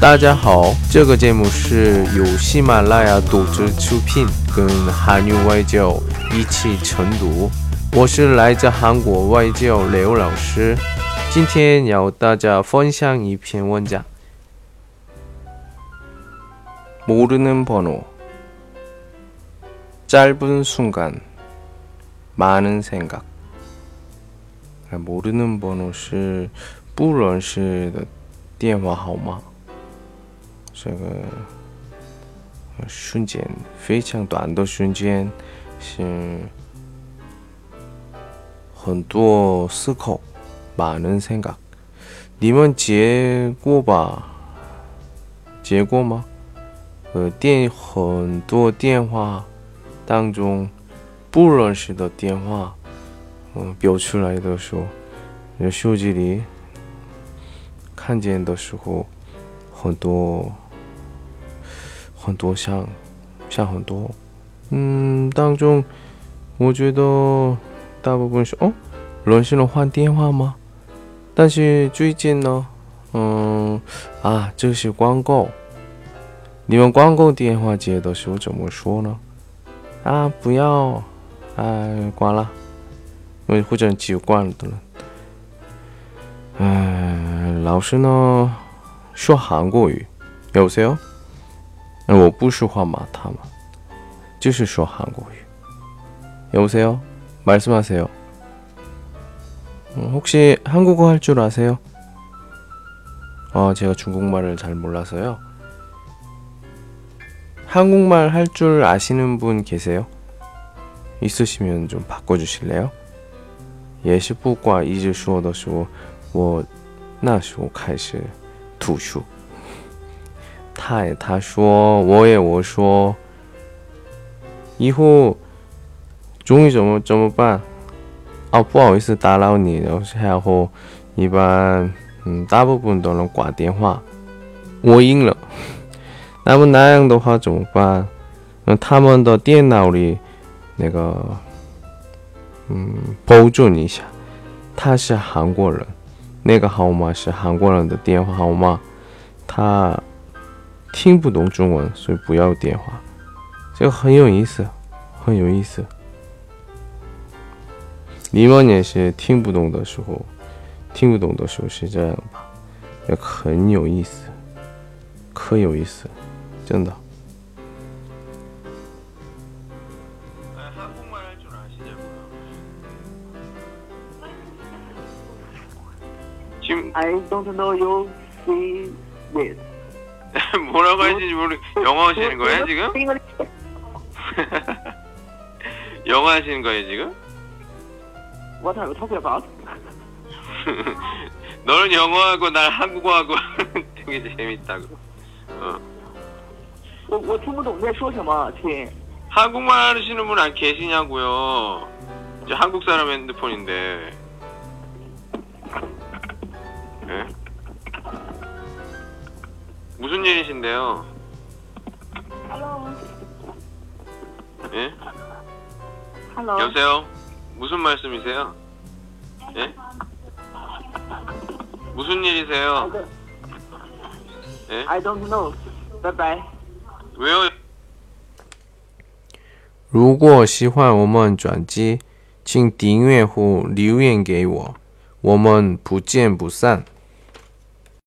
大家好，这个节目是由喜马拉雅独自出品，跟韩语外教一起晨读。我是来自韩国外教刘老师，今天要大家分享一篇文章。모르는번호짧은순간많은생각모르는번호是不认识的电话号码。 这个瞬间非常短的瞬间，是很多思考，많은생 각。 你们接过吧？接过吗？呃，电很多电话当中不认识的电话，嗯，标出来的时候，手机里看见的时候，很多。 很多像，像很多，嗯，当中，我觉得大部分是哦，人是能换电话吗？但是最近呢，嗯，啊，这是广告，你们广告电话接的时候怎么说呢？啊，不要，哎，关了，或者接关了的了。哎，老师呢说韩国语，有谁哦？ 我不说话嘛，他们就是说韩国语。여보세요말씀하세요혹시한국어할줄아세요어제가중국말을잘몰라서요한국말할줄아시는분계세요있으시면좀바꿔주실래요也是不管一直说的时候，我那时候开始吐出。 嗨他说，我也我说，以后终于怎么怎么办？哦，不好意思打扰你，然后一般嗯大部分都能挂电话。我赢了，那么那样的话怎么办？那他们的电脑里那个嗯保准一下，他是韩国人，那个号码是韩国人的电话号码，他。听不懂中文，所以不要电话。这个很有意思，很有意思。礼貌也是听不懂的时候，听不懂的时候是这样吧？也很有意思，可有意思，真的。I don't know you see this. 뭐라고 하시는지 모르 영어 하시는 거예요 지금? 영어 하시는 거예요 지금? What are you talking about? 너는 영어하고 난 한국어하고 되게 재밌다고. 어. 我我听不懂你在说什么，亲。 한국말 하시는 분 안 계시냐고요. 저 한국 사람 핸드폰인데. 예? 무슨 일이신데요? Hello. 예? Hello. 여보세요? 무슨 말씀이세요? 예? 무슨 일이세요? 예? I don't know. Bye bye. 왜요? 如果喜欢我们专辑，请订阅或留言给我，我们不见不散。